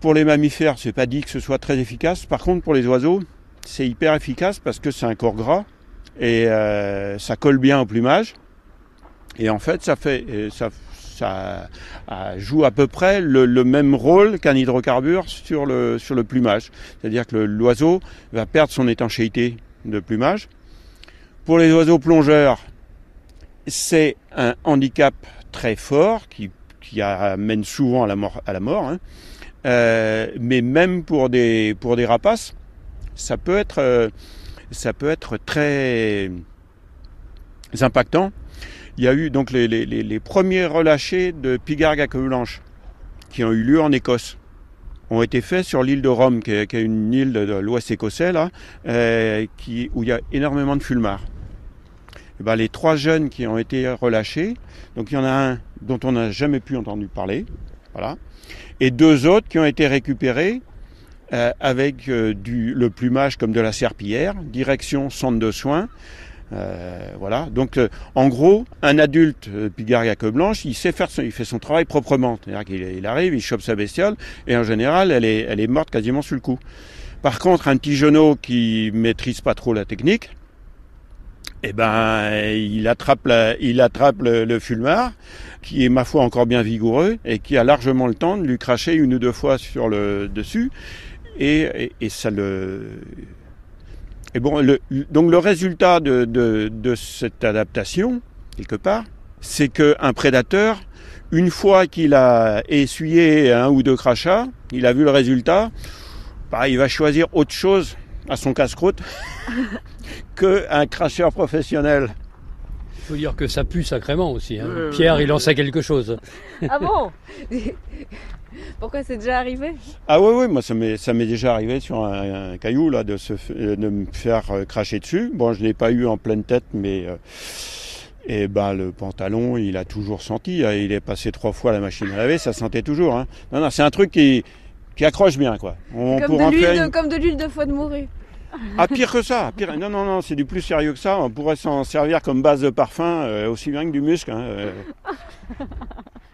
Pour les mammifères, c'est pas dit que ce soit très efficace. Par contre, pour les oiseaux, c'est hyper efficace parce que c'est un corps gras et euh, ça colle bien au plumage. Et en fait, ça fait ça, ça joue à peu près le, même rôle qu'un hydrocarbure sur le, sur le plumage. C'est-à-dire que l'oiseau va perdre son étanchéité de plumage. Pour les oiseaux plongeurs, c'est un handicap très fort qui, qui amène souvent à la mort. À la mort hein. Euh, mais même pour des, pour des rapaces, ça peut être, euh, ça peut être très impactant. Il y a eu donc les, les, les premiers relâchés de pigargue à queue blanche qui ont eu lieu en Écosse ont été faits sur l'île de Rome, qui est, une île de, l'ouest écossais, là, euh, qui, où il y a énormément de fulmars. Et ben, les trois jeunes qui ont été relâchés, donc il y en a un dont on n'a jamais pu entendre parler, voilà, et deux autres qui ont été récupérés euh, avec euh, du, le plumage comme de la serpillière, direction centre de soins. Euh, voilà. Donc, en gros, un adulte euh, à queue blanche, il sait faire, son, il fait son travail proprement. C'est-à-dire qu'il il arrive, il chope sa bestiole, et en général, elle est, elle est morte quasiment sur le coup. Par contre, un petit genou qui maîtrise pas trop la technique, eh ben, il attrape, la, il attrape le, le, fulmar, qui est ma foi encore bien vigoureux et qui a largement le temps de lui cracher une ou deux fois sur le dessus, et, et, ça le, et bon, le, donc le résultat de, de, de, cette adaptation, quelque part, c'est qu'un prédateur, une fois qu'il a essuyé un ou deux crachats, il a vu le résultat, bah, il va choisir autre chose à son casse-croûte qu'un cracheur professionnel. Il faut dire que ça pue sacrément aussi. Hein. Pierre, il en sait quelque chose. Ah bon Pourquoi c'est déjà arrivé? Ah oui, oui, moi ça m'est, ça m'est déjà arrivé sur un, caillou là, de, se, de me faire euh, cracher dessus. Bon, je ne l'ai pas eu en pleine tête, mais euh, et ben, le pantalon, il a toujours senti. Hein. Il est passé trois fois à la machine à laver, ça sentait toujours. Hein. Non, non, c'est un truc qui, qui accroche bien. Quoi. On comme, de l'huile de, comme de l'huile de foie de morue. Ah, pire que ça. Pire... Non, non, non, c'est du plus sérieux que ça. On pourrait s'en servir comme base de parfum, euh, aussi bien que du muscle. Hein,